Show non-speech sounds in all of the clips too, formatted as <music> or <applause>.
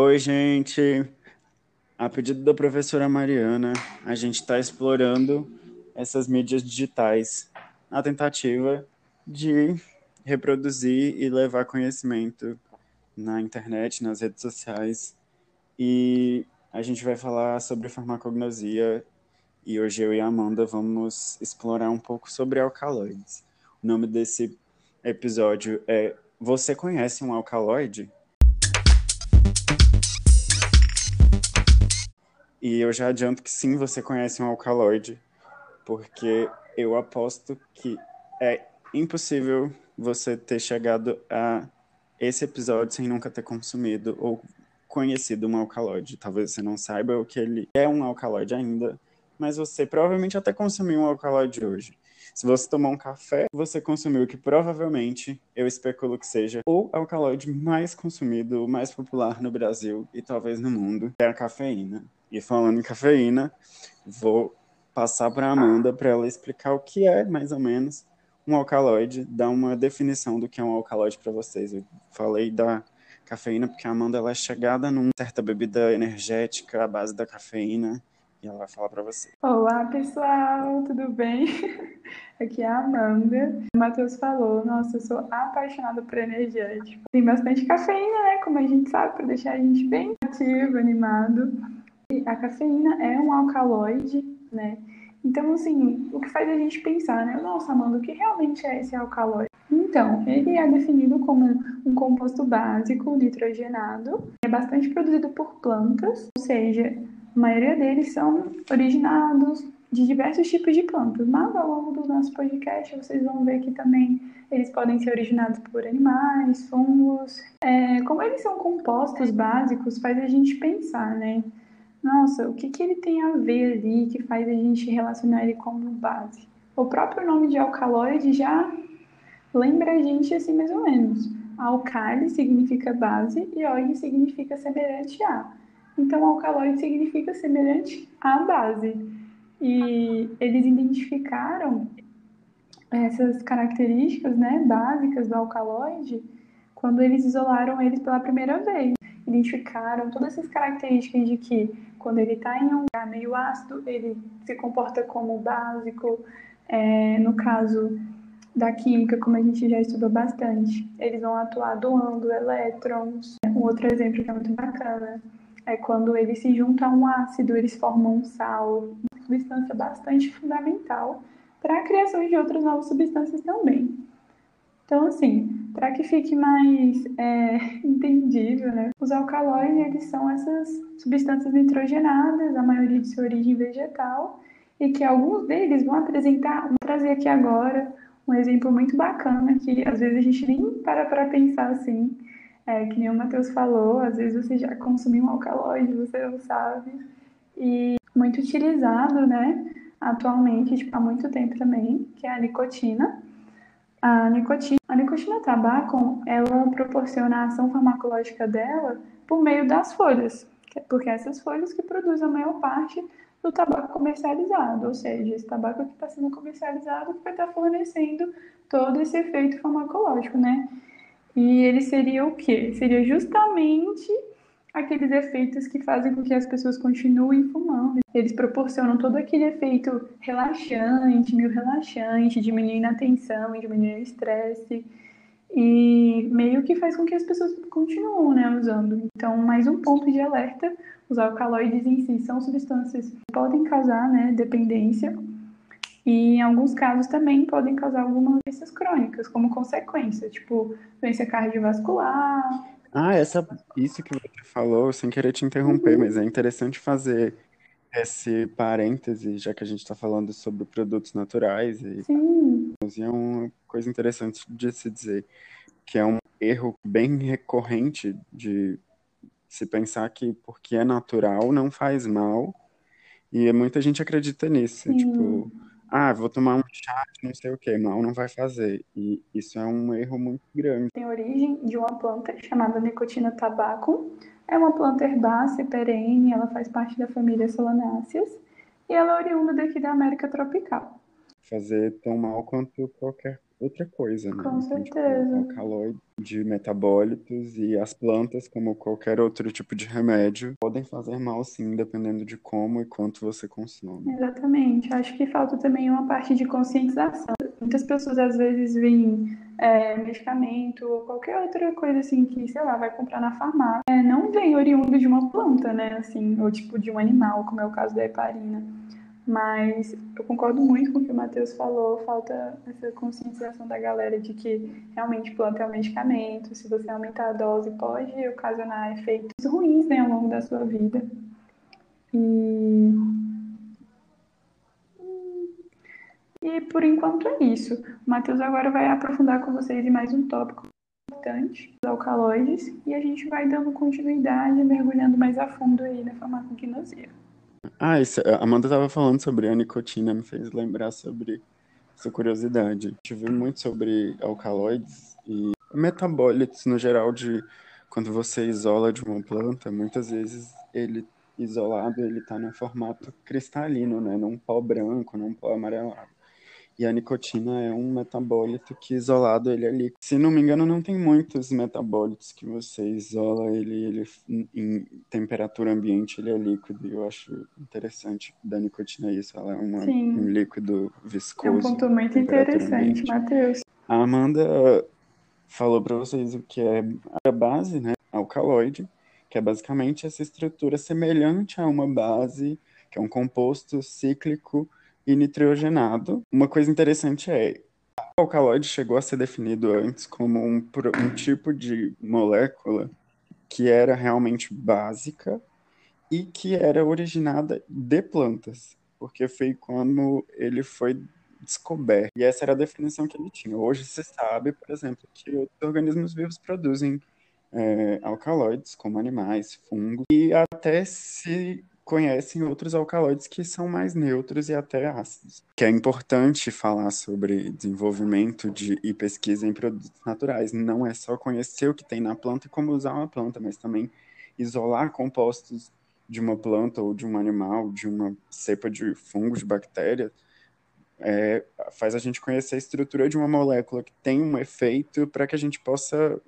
Oi, gente. A pedido da professora Mariana, a gente está explorando essas mídias digitais na tentativa de reproduzir e levar conhecimento na internet, nas redes sociais. E a gente vai falar sobre farmacognosia e hoje eu e a Amanda vamos explorar um pouco sobre alcaloides. O nome desse episódio é Você conhece um alcaloide? E eu já adianto que sim, você conhece um alcaloide, porque eu aposto que é impossível você ter chegado a esse episódio sem nunca ter consumido ou conhecido um alcaloide. Talvez você não saiba o que ele é um alcaloide ainda, mas você provavelmente até consumiu um alcaloide hoje. Se você tomar um café, você consumiu o que provavelmente eu especulo que seja o alcaloide mais consumido, mais popular no Brasil e talvez no mundo, é a cafeína. E falando em cafeína, vou passar para Amanda para ela explicar o que é, mais ou menos, um alcaloide, dar uma definição do que é um alcaloide para vocês. Eu falei da cafeína porque a Amanda ela é chegada numa certa bebida energética à base da cafeína e ela vai falar para você. Olá, pessoal, tudo bem? <laughs> Aqui é a Amanda. O Matheus falou, nossa, eu sou apaixonada por energético. Tem bastante cafeína, né? Como a gente sabe, para deixar a gente bem ativo, animado. E a cafeína é um alcaloide, né? Então, assim, o que faz a gente pensar, né? Nossa, Amanda, o que realmente é esse alcaloide? Então, ele é definido como um composto básico nitrogenado, é bastante produzido por plantas, ou seja, a maioria deles são originados de diversos tipos de plantas, mas ao longo do nosso podcast vocês vão ver que também eles podem ser originados por animais, fungos. É, como eles são compostos básicos, faz a gente pensar, né? Nossa, o que, que ele tem a ver ali que faz a gente relacionar ele como base? O próprio nome de alcaloide já lembra a gente assim mais ou menos. Alcali significa base e oide significa semelhante a. Então, alcaloide significa semelhante à base. E eles identificaram essas características né, básicas do alcaloide quando eles isolaram eles pela primeira vez. Identificaram todas essas características de que quando ele está em um lugar meio ácido, ele se comporta como básico. É, no caso da química, como a gente já estudou bastante, eles vão atuar doando elétrons. Um outro exemplo que é muito bacana é quando eles se juntam a um ácido, eles formam um sal, uma substância bastante fundamental para a criação de outras novas substâncias também. Então, assim, para que fique mais é, <laughs> entendível, né? Os alcaloides, eles são essas substâncias nitrogenadas, a maioria de sua origem vegetal, e que alguns deles vão apresentar, vou trazer aqui agora um exemplo muito bacana, que às vezes a gente nem para para pensar assim, é, que nem o Matheus falou, às vezes você já consumiu um alcaloide, você não sabe, e muito utilizado, né, atualmente, tipo, há muito tempo também, que é a nicotina, a nicotina, a nicotina tabaco, ela proporciona a ação farmacológica dela por meio das folhas, porque essas folhas que produzem a maior parte do tabaco comercializado, ou seja, esse tabaco que está sendo comercializado que vai estar tá fornecendo todo esse efeito farmacológico, né? E ele seria o quê? Seria justamente aqueles efeitos que fazem com que as pessoas continuem fumando. Eles proporcionam todo aquele efeito relaxante, meio relaxante, diminuindo a tensão, diminuindo o estresse. E meio que faz com que as pessoas continuem né, usando. Então, mais um ponto de alerta: os alcaloides em si são substâncias que podem causar né, dependência e em alguns casos também podem causar algumas doenças crônicas como consequência, tipo doença cardiovascular, ah, essa, isso que você falou, sem querer te interromper, uhum. mas é interessante fazer esse parêntese, já que a gente está falando sobre produtos naturais. E, Sim. e é uma coisa interessante de se dizer, que é um erro bem recorrente de se pensar que porque é natural não faz mal, e muita gente acredita nisso. Sim. Tipo, ah, vou tomar um chá não sei o que, mal não vai fazer. E isso é um erro muito grande. Tem origem de uma planta chamada nicotina tabaco. É uma planta herbácea perene, ela faz parte da família Solanáceas e ela é oriunda daqui da América tropical. Fazer tão mal quanto qualquer outra coisa, né? Com Então, tipo, certeza. alcaloide de metabólitos e as plantas, como qualquer outro tipo de remédio, podem fazer mal sim, dependendo de como e quanto você consome. Exatamente. Acho que falta também uma parte de conscientização. Muitas pessoas às vezes veem é, medicamento ou qualquer outra coisa assim que, sei lá, vai comprar na farmácia, é, não vem oriundo de uma planta, né? Assim, ou tipo de um animal, como é o caso da heparina. Mas eu concordo muito com o que o Matheus falou, falta essa conscientização da galera de que realmente planta é um medicamento, se você aumentar a dose pode ocasionar efeitos ruins né, ao longo da sua vida. E... e por enquanto é isso. O Matheus agora vai aprofundar com vocês em mais um tópico importante, os alcaloides, e a gente vai dando continuidade, mergulhando mais a fundo aí na farmacognosia. Ah, isso, a Amanda estava falando sobre a nicotina, me fez lembrar sobre essa curiosidade. Viu muito sobre alcaloides e metabólitos no geral de quando você isola de uma planta, muitas vezes ele isolado ele está num formato cristalino, né, num pó branco, num pó amarelado. E a nicotina é um metabólito que isolado ele é líquido. Se não me engano, não tem muitos metabólitos que você isola ele, ele em temperatura ambiente, ele é líquido. E eu acho interessante da nicotina isso. Ela é uma, um líquido viscoso. É um ponto muito interessante, Matheus. A Amanda falou para vocês o que é a base, né? Alcaloide, que é basicamente essa estrutura semelhante a uma base, que é um composto cíclico e nitrogenado. Uma coisa interessante é, o alcaloide chegou a ser definido antes como um, um tipo de molécula que era realmente básica e que era originada de plantas, porque foi quando ele foi descoberto. E essa era a definição que ele tinha. Hoje se sabe, por exemplo, que outros organismos vivos produzem é, alcaloides, como animais, fungos, e até se conhecem outros alcaloides que são mais neutros e até ácidos. Que é importante falar sobre desenvolvimento de, e pesquisa em produtos naturais. Não é só conhecer o que tem na planta e como usar uma planta, mas também isolar compostos de uma planta ou de um animal, de uma cepa de fungo, de bactéria, é, faz a gente conhecer a estrutura de uma molécula que tem um efeito para que a gente possa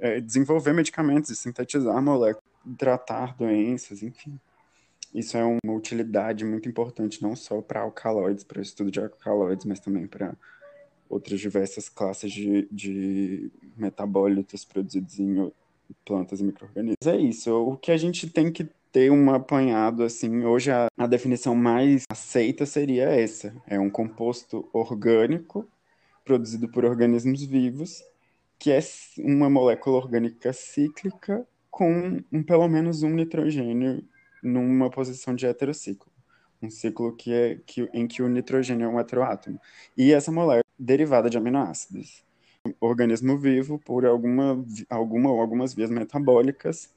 é, desenvolver medicamentos e sintetizar moléculas, tratar doenças, enfim. Isso é uma utilidade muito importante, não só para alcaloides, para o estudo de alcaloides, mas também para outras diversas classes de, de metabólitos produzidos em plantas e micro-organismos. É isso. O que a gente tem que ter um apanhado, assim, hoje a, a definição mais aceita seria essa. É um composto orgânico produzido por organismos vivos, que é uma molécula orgânica cíclica com um, pelo menos um nitrogênio numa posição de heterociclo. Um ciclo que é, que, em que o nitrogênio é um heteroátomo. E essa molécula derivada de aminoácidos. organismo vivo, por alguma, alguma ou algumas vias metabólicas,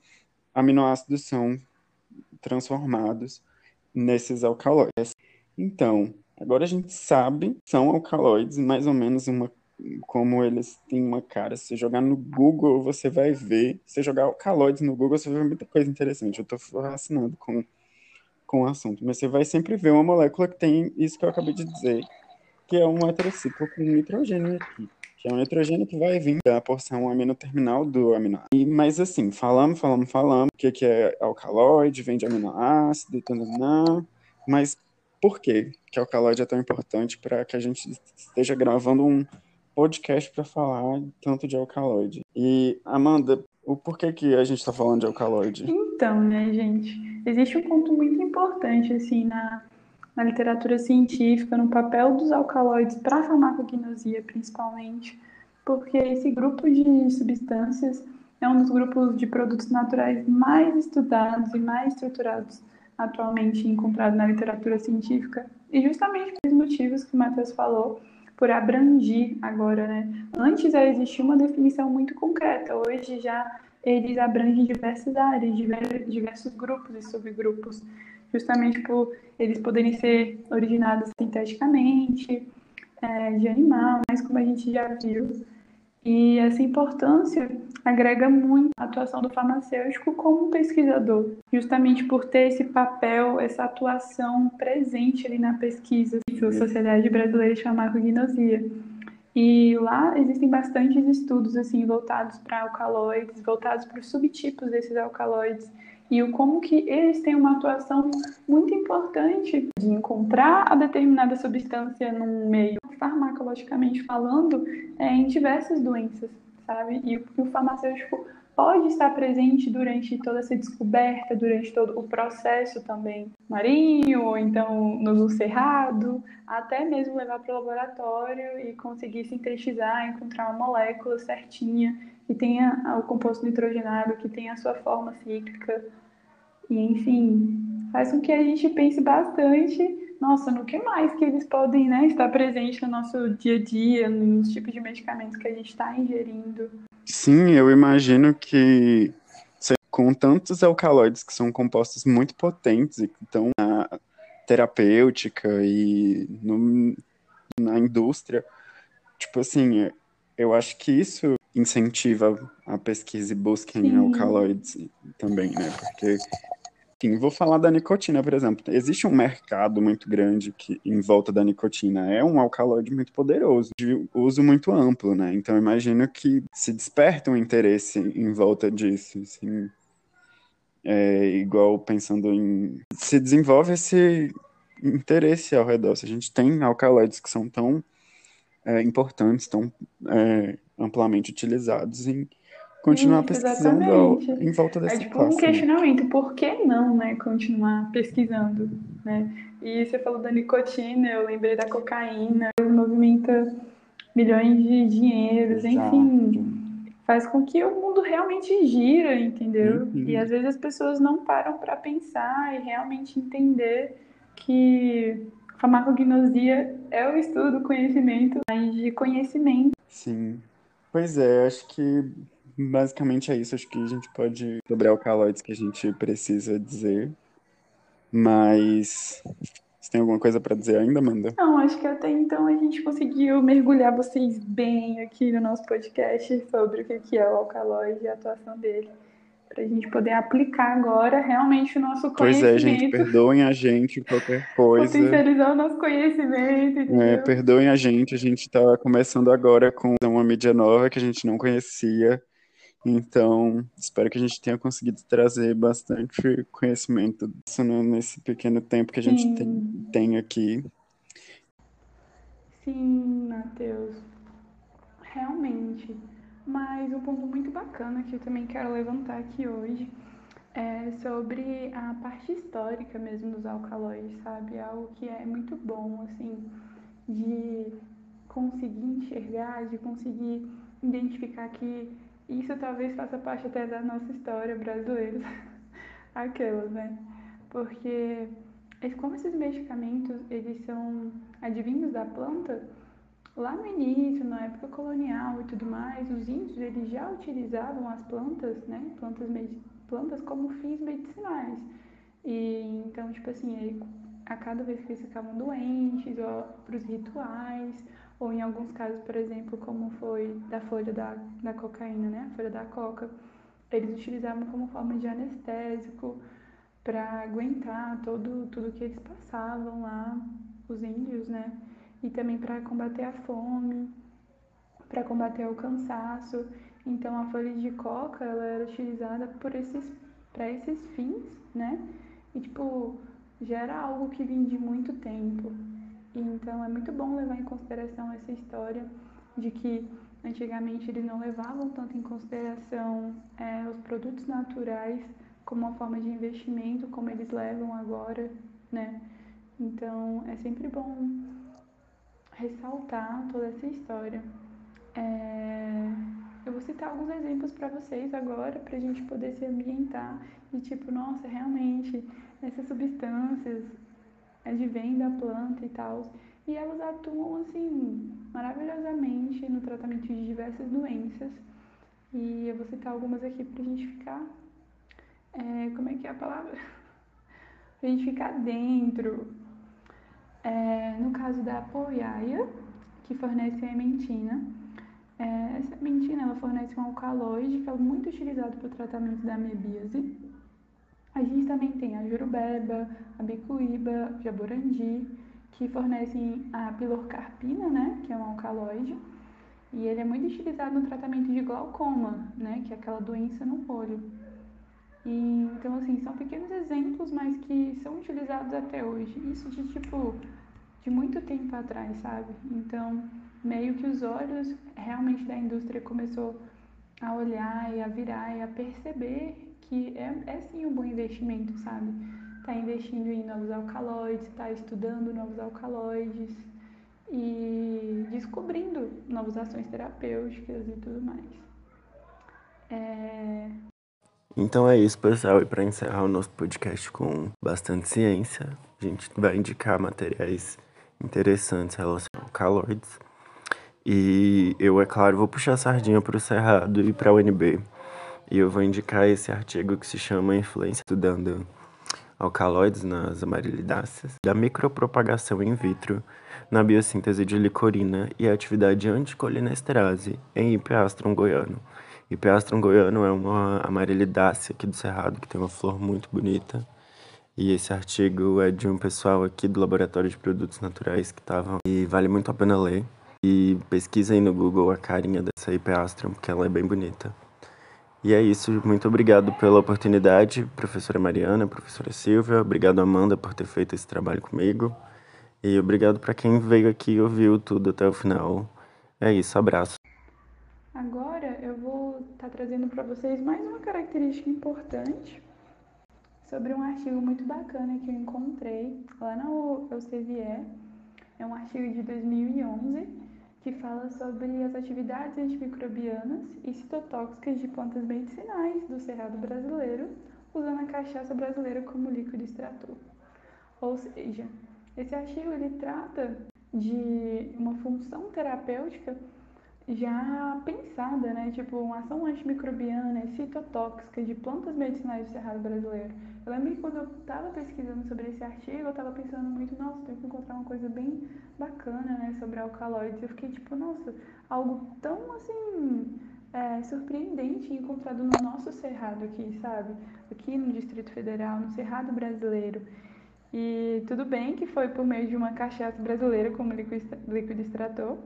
aminoácidos são transformados nesses alcaloides. Então, agora a gente sabe são alcaloides, mais ou menos uma como eles têm uma cara. Se jogar no Google, você vai ver. Se jogar alcaloides no Google, você vai ver muita coisa interessante. Eu estou fascinado com, com o assunto. Mas você vai sempre ver uma molécula que tem isso que eu acabei de dizer, que é um heterociclo com nitrogênio aqui. Que é um nitrogênio que vai vir da porção aminoterminal do aminoácido. Mas assim, falamos, falamos, falamos, o que, que é alcaloide, vem de aminoácido, tananã, mas por que que alcaloide é tão importante para que a gente esteja gravando um podcast para falar tanto de alcaloide. E, Amanda, o porquê que a gente está falando de alcaloide? Então, né, gente, existe um ponto muito importante, assim, na, na literatura científica, no papel dos alcaloides para a farmacognosia, principalmente, porque esse grupo de substâncias é um dos grupos de produtos naturais mais estudados e mais estruturados atualmente encontrado na literatura científica, e justamente por motivos que o Matheus falou, por abranger agora, né? Antes existia uma definição muito concreta, hoje já eles abrangem diversas áreas, diversos grupos e subgrupos, justamente por eles poderem ser originados sinteticamente, é, de animal, mas como a gente já viu. E essa importância agrega muito a atuação do farmacêutico como pesquisador, justamente por ter esse papel, essa atuação presente ali na pesquisa da Sociedade Brasileira de Farmacognosia. E lá existem bastantes estudos assim voltados para alcaloides, voltados para os subtipos desses alcaloides e o como que eles têm uma atuação muito importante de encontrar a determinada substância num meio farmacologicamente falando é, em diversas doenças, sabe? E o farmacêutico pode estar presente durante toda essa descoberta, durante todo o processo também marinho, ou então no cerrado, até mesmo levar para o laboratório e conseguir sintetizar, encontrar uma molécula certinha que tenha o composto nitrogenado, que tenha a sua forma cíclica, e enfim, faz com que a gente pense bastante, nossa, no que mais que eles podem né, estar presentes no nosso dia a dia, nos tipos de medicamentos que a gente está ingerindo. Sim, eu imagino que com tantos alcaloides que são compostos muito potentes e que estão na terapêutica e no, na indústria, tipo assim, eu acho que isso incentiva a pesquisa e busca em alcaloides também, né? Porque enfim, vou falar da nicotina, por exemplo. Existe um mercado muito grande que, em volta da nicotina. É um alcaloide muito poderoso, de uso muito amplo, né? Então, imagino que se desperta um interesse em volta disso, assim. É igual pensando em... Se desenvolve esse interesse ao redor. Se a gente tem alcaloides que são tão é, importantes, tão é, amplamente utilizados em continuar Isso, pesquisando exatamente. em volta dessa É tipo classe, um né? questionamento, né? por que não, né, continuar pesquisando, né? E você falou da nicotina, eu lembrei da cocaína, movimenta milhões de dinheiros, Exato. enfim, faz com que o mundo realmente gira, entendeu? Uhum. E às vezes as pessoas não param para pensar e realmente entender que farmacognosia é o estudo do conhecimento, mas de conhecimento. Sim. Pois é, acho que Basicamente é isso. Acho que a gente pode sobre alcaloides que a gente precisa dizer. Mas você tem alguma coisa para dizer ainda, Amanda? Não, acho que até então a gente conseguiu mergulhar vocês bem aqui no nosso podcast sobre o que é o alcaloide e a atuação dele. Para a gente poder aplicar agora realmente o nosso conhecimento. Pois é, gente, perdoem a gente qualquer <laughs> coisa. Potencializar o nosso conhecimento. Entendeu? É, perdoem a gente, a gente está começando agora com uma mídia nova que a gente não conhecia. Então, espero que a gente tenha conseguido trazer bastante conhecimento disso nesse pequeno tempo que a gente tem, tem aqui. Sim, Matheus. Realmente. Mas um ponto muito bacana que eu também quero levantar aqui hoje é sobre a parte histórica mesmo dos alcaloides, sabe? Algo que é muito bom, assim, de conseguir enxergar, de conseguir identificar que isso talvez faça parte até da nossa história brasileira, <laughs> aquelas, né? Porque como esses medicamentos eles são advindos da planta, lá no início, na época colonial e tudo mais, os índios eles já utilizavam as plantas, né? Plantas, plantas como fins medicinais. E então, tipo assim, a cada vez que eles ficavam doentes, ou para os rituais, ou em alguns casos, por exemplo, como foi da folha da, da cocaína, né? A folha da coca, eles utilizavam como forma de anestésico para aguentar todo, tudo que eles passavam lá, os índios, né? E também para combater a fome, para combater o cansaço. Então a folha de coca, ela era utilizada por esses para esses fins, né? E tipo, já era algo que vinha de muito tempo. Então é muito bom levar em consideração essa história de que antigamente eles não levavam tanto em consideração é, os produtos naturais como uma forma de investimento, como eles levam agora, né? Então é sempre bom ressaltar toda essa história. É... Eu vou citar alguns exemplos para vocês agora, para a gente poder se ambientar e tipo, nossa, realmente essas substâncias advém da planta e tal. E elas atuam assim maravilhosamente no tratamento de diversas doenças. E eu vou citar algumas aqui para a gente ficar. É, como é que é a palavra? <laughs> Para a gente ficar dentro. É, no caso da apoiaia, que fornece a ementina. É, essa mentina ela fornece um alcaloide que é muito utilizado para o tratamento da amebíase a gente também tem a jurubeba, a bicuíba, jaborandi, que fornecem a pilorcarpina, né, que é um alcaloide, E ele é muito utilizado no tratamento de glaucoma, né, que é aquela doença no olho. E, então, assim, são pequenos exemplos, mas que são utilizados até hoje. Isso de, tipo, de muito tempo atrás, sabe? Então, meio que os olhos realmente da indústria começou a olhar e a virar e a perceber que é, é sim um bom investimento, sabe? Tá investindo em novos alcaloides, tá estudando novos alcaloides e descobrindo novas ações terapêuticas e tudo mais. É... Então é isso, pessoal. E para encerrar o nosso podcast com bastante ciência, a gente vai indicar materiais interessantes relacionados a caloides. E eu, é claro, vou puxar a sardinha para o Cerrado e para a UNB. E eu vou indicar esse artigo que se chama Influência estudando alcaloides nas amarilidáceas, da micropropagação in vitro na biossíntese de licorina e a atividade anticolinesterase em Ipeastrum goiano. Ipeastrum goiano é uma amarilidácea aqui do Cerrado que tem uma flor muito bonita. E esse artigo é de um pessoal aqui do Laboratório de Produtos Naturais que estavam e vale muito a pena ler. E pesquisa aí no Google a carinha dessa Ipeastrum, porque ela é bem bonita. E é isso, muito obrigado pela oportunidade, professora Mariana, professora Silvia, obrigado Amanda por ter feito esse trabalho comigo. E obrigado para quem veio aqui e ouviu tudo até o final. É isso, abraço. Agora eu vou estar tá trazendo para vocês mais uma característica importante sobre um artigo muito bacana que eu encontrei lá na Elsevier. É um artigo de 2011 que fala sobre as atividades antimicrobianas e citotóxicas de plantas medicinais do Cerrado brasileiro, usando a cachaça brasileira como líquido extrator. Ou seja, esse artigo ele trata de uma função terapêutica já pensada, né? Tipo, uma ação antimicrobiana e citotóxica de plantas medicinais do Cerrado brasileiro. Eu lembro que quando eu estava pesquisando sobre esse artigo, eu estava pensando muito, nossa, tenho que encontrar uma coisa bem bacana, né, sobre alcaloides. Eu fiquei tipo, nossa, algo tão assim é, surpreendente encontrado no nosso cerrado aqui, sabe? Aqui no Distrito Federal, no Cerrado Brasileiro. E tudo bem que foi por meio de uma cachaça brasileira como líquido extrator,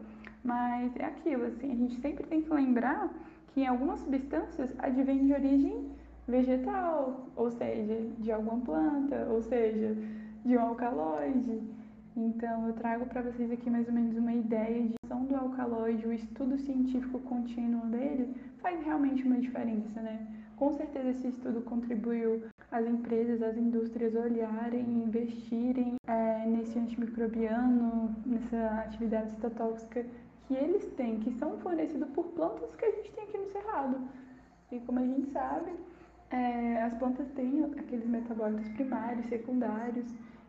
mas é aquilo, assim, a gente sempre tem que lembrar que em algumas substâncias advém de origem vegetal, ou seja, de alguma planta, ou seja, de um alcaloide. Então, eu trago para vocês aqui mais ou menos uma ideia de ação do alcaloide, o estudo científico contínuo dele faz realmente uma diferença, né? Com certeza esse estudo contribuiu as empresas, as indústrias olharem, investirem é, nesse antimicrobiano, nessa atividade citotóxica que eles têm, que são fornecidos por plantas que a gente tem aqui no Cerrado. E como a gente sabe, é, as plantas têm aqueles metabólitos primários, secundários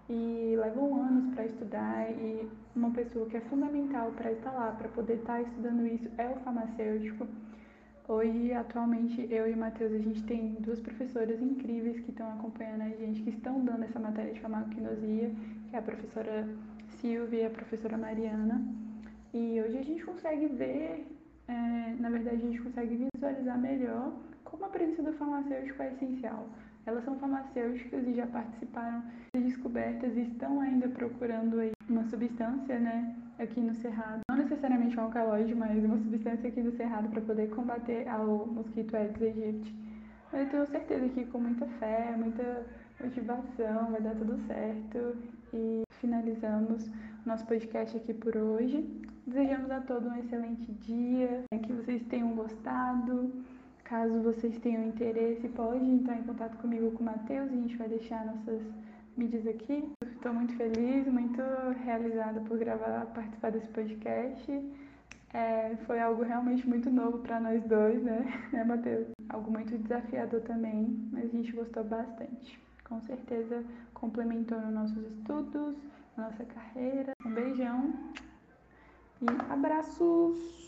e levam anos para estudar e uma pessoa que é fundamental para estar lá, para poder estar estudando isso é o farmacêutico. Hoje, atualmente, eu e o Matheus, a gente tem duas professoras incríveis que estão acompanhando a gente, que estão dando essa matéria de farmacognosia, que é a professora Silvia e a professora Mariana. E hoje a gente consegue ver, é, na verdade, a gente consegue visualizar melhor como a presença do farmacêutico é essencial. Elas são farmacêuticas e já participaram de descobertas e estão ainda procurando aí uma substância, né, aqui no cerrado. Não necessariamente um alcaloide, mas uma substância aqui no cerrado para poder combater ao mosquito Aedes aegypti. Mas eu tenho certeza que com muita fé, muita motivação, vai dar tudo certo. E finalizamos nosso podcast aqui por hoje. Desejamos a todos um excelente dia, que vocês tenham gostado. Caso vocês tenham interesse, pode entrar em contato comigo com o Matheus, a gente vai deixar nossas mídias aqui. Estou muito feliz, muito realizada por gravar, participar desse podcast. É, foi algo realmente muito novo para nós dois, né, <laughs> né Matheus? Algo muito desafiador também, mas a gente gostou bastante. Com certeza complementou nos nossos estudos, nossa carreira. Um beijão e abraços!